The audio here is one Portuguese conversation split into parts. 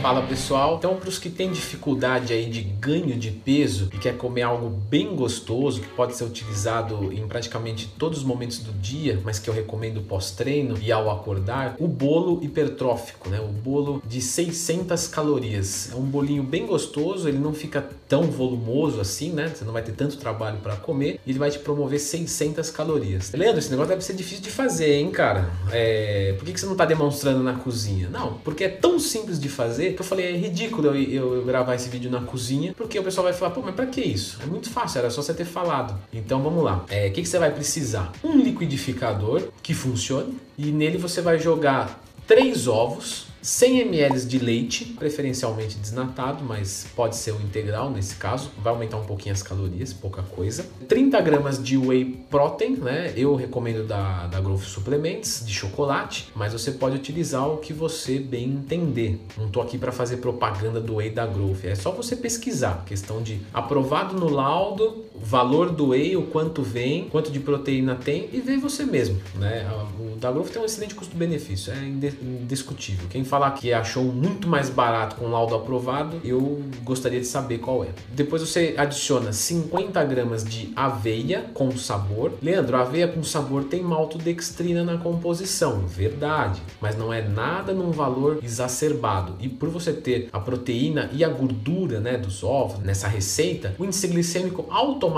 Fala pessoal, então para os que têm dificuldade aí de ganho de peso e quer comer algo bem gostoso que pode ser utilizado em praticamente todos os momentos do dia, mas que eu recomendo pós-treino e ao acordar, o bolo hipertrófico, né? O bolo de 600 calorias. É um bolinho bem gostoso, ele não fica tão volumoso assim, né? Você não vai ter tanto trabalho para comer ele vai te promover 600 calorias. Leandro, esse negócio deve ser difícil de fazer, hein, cara? É... Por que você não está demonstrando na cozinha? Não, porque é tão simples de fazer que eu falei, é ridículo eu, eu, eu, gravar esse vídeo na cozinha, porque o pessoal vai falar, pô, mas pra que isso? É muito fácil, era só você ter falado. Então vamos lá. O é, que, que você vai precisar? Um liquidificador que funcione e nele você vai jogar três ovos 100 ml de leite, preferencialmente desnatado, mas pode ser o integral nesse caso, vai aumentar um pouquinho as calorias, pouca coisa. 30 gramas de whey protein, né? Eu recomendo da, da Growth Suplements, de chocolate, mas você pode utilizar o que você bem entender. Não tô aqui para fazer propaganda do whey da Growth, é só você pesquisar, questão de aprovado no laudo, valor do whey, o quanto vem, quanto de proteína tem e ver você mesmo, né? O da Growth tem um excelente custo-benefício, é indiscutível. Quem falar que achou muito mais barato com laudo aprovado, eu gostaria de saber qual é. Depois você adiciona 50 gramas de aveia com sabor. Leandro, aveia com sabor tem maltodextrina na composição, verdade, mas não é nada num valor exacerbado. E por você ter a proteína e a gordura né, dos ovos nessa receita, o índice glicêmico automaticamente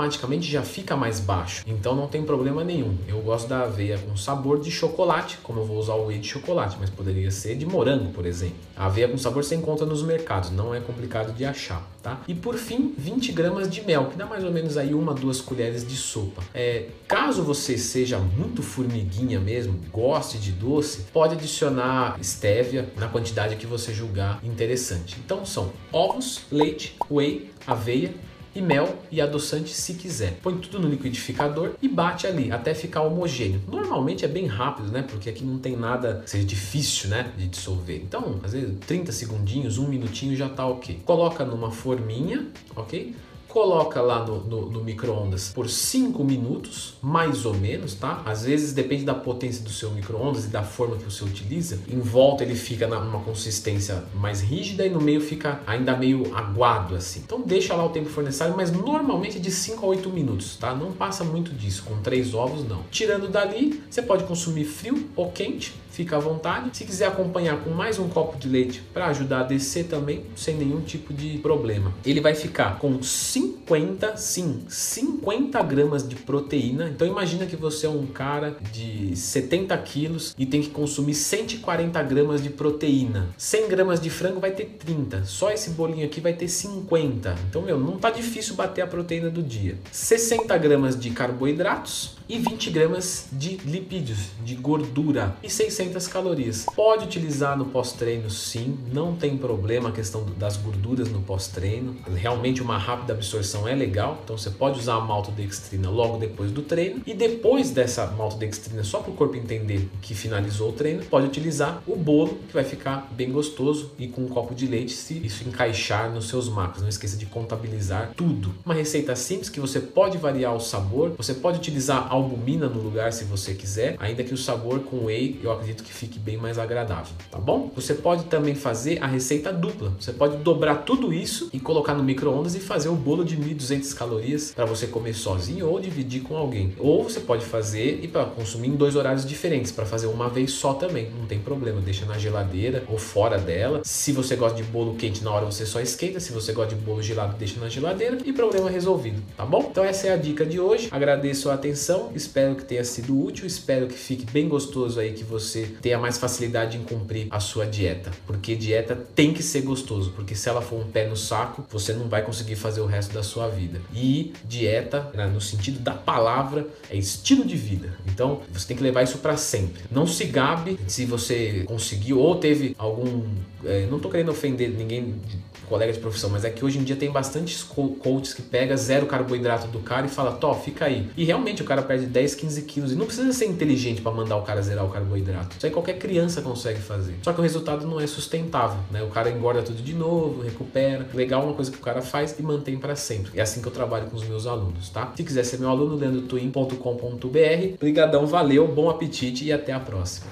já fica mais baixo. Então não tem problema nenhum. Eu gosto da aveia com sabor de chocolate, como eu vou usar o whey de chocolate, mas poderia ser de morango morango, por exemplo. A aveia com sabor você encontra nos mercados, não é complicado de achar, tá? E por fim, 20 gramas de mel, que dá mais ou menos aí uma, duas colheres de sopa. É, caso você seja muito formiguinha mesmo, goste de doce, pode adicionar estévia na quantidade que você julgar interessante. Então são ovos, leite, whey, aveia, e mel e adoçante se quiser. Põe tudo no liquidificador e bate ali até ficar homogêneo. Normalmente é bem rápido, né? Porque aqui não tem nada seja difícil, né? De dissolver. Então, às vezes 30 segundinhos, um minutinho já tá ok. Coloca numa forminha, ok? Coloca lá no, no, no micro-ondas por 5 minutos, mais ou menos, tá? Às vezes depende da potência do seu micro-ondas e da forma que você utiliza. Em volta ele fica numa consistência mais rígida e no meio fica ainda meio aguado assim. Então deixa lá o tempo for necessário, mas normalmente é de 5 a 8 minutos, tá? Não passa muito disso, com três ovos não. Tirando dali, você pode consumir frio ou quente, fica à vontade. Se quiser acompanhar com mais um copo de leite para ajudar a descer também, sem nenhum tipo de problema. Ele vai ficar com 50, sim, 50 gramas de proteína. Então imagina que você é um cara de 70 quilos e tem que consumir 140 gramas de proteína. 100 gramas de frango vai ter 30. Só esse bolinho aqui vai ter 50. Então, meu, não tá difícil bater a proteína do dia. 60 gramas de carboidratos e 20 gramas de lipídios, de gordura e 600 calorias. Pode utilizar no pós-treino sim, não tem problema a questão das gorduras no pós-treino. Realmente uma rápida absorção é legal, então você pode usar a maltodextrina logo depois do treino e depois dessa maltodextrina só para o corpo entender que finalizou o treino, pode utilizar o bolo que vai ficar bem gostoso e com um copo de leite se isso encaixar nos seus macros. Não esqueça de contabilizar tudo. Uma receita simples que você pode variar o sabor, você pode utilizar albumina no lugar se você quiser, ainda que o sabor com whey eu acredito que fique bem mais agradável, tá bom? Você pode também fazer a receita dupla. Você pode dobrar tudo isso e colocar no micro-ondas e fazer o bolo de 1.200 calorias para você comer sozinho ou dividir com alguém. Ou você pode fazer e para consumir em dois horários diferentes, para fazer uma vez só também, não tem problema, deixa na geladeira ou fora dela. Se você gosta de bolo quente na hora você só esquenta, se você gosta de bolo gelado deixa na geladeira e problema resolvido, tá bom? Então essa é a dica de hoje. Agradeço a atenção Espero que tenha sido útil, espero que fique bem gostoso aí, que você tenha mais facilidade em cumprir a sua dieta. Porque dieta tem que ser gostoso, porque se ela for um pé no saco, você não vai conseguir fazer o resto da sua vida. E dieta, né, no sentido da palavra, é estilo de vida. Então você tem que levar isso para sempre. Não se gabe se você conseguiu ou teve algum. É, não tô querendo ofender ninguém colega de profissão, mas é que hoje em dia tem bastantes coaches que pega zero carboidrato do cara e fala, Tó, fica aí. E realmente o cara perde 10, 15 quilos e não precisa ser inteligente para mandar o cara zerar o carboidrato. Isso aí qualquer criança consegue fazer. Só que o resultado não é sustentável, né? O cara engorda tudo de novo, recupera. Legal uma coisa que o cara faz e mantém para sempre. É assim que eu trabalho com os meus alunos, tá? Se quiser ser meu aluno, leandrotwin.com.br. Obrigadão, valeu, bom apetite e até a próxima.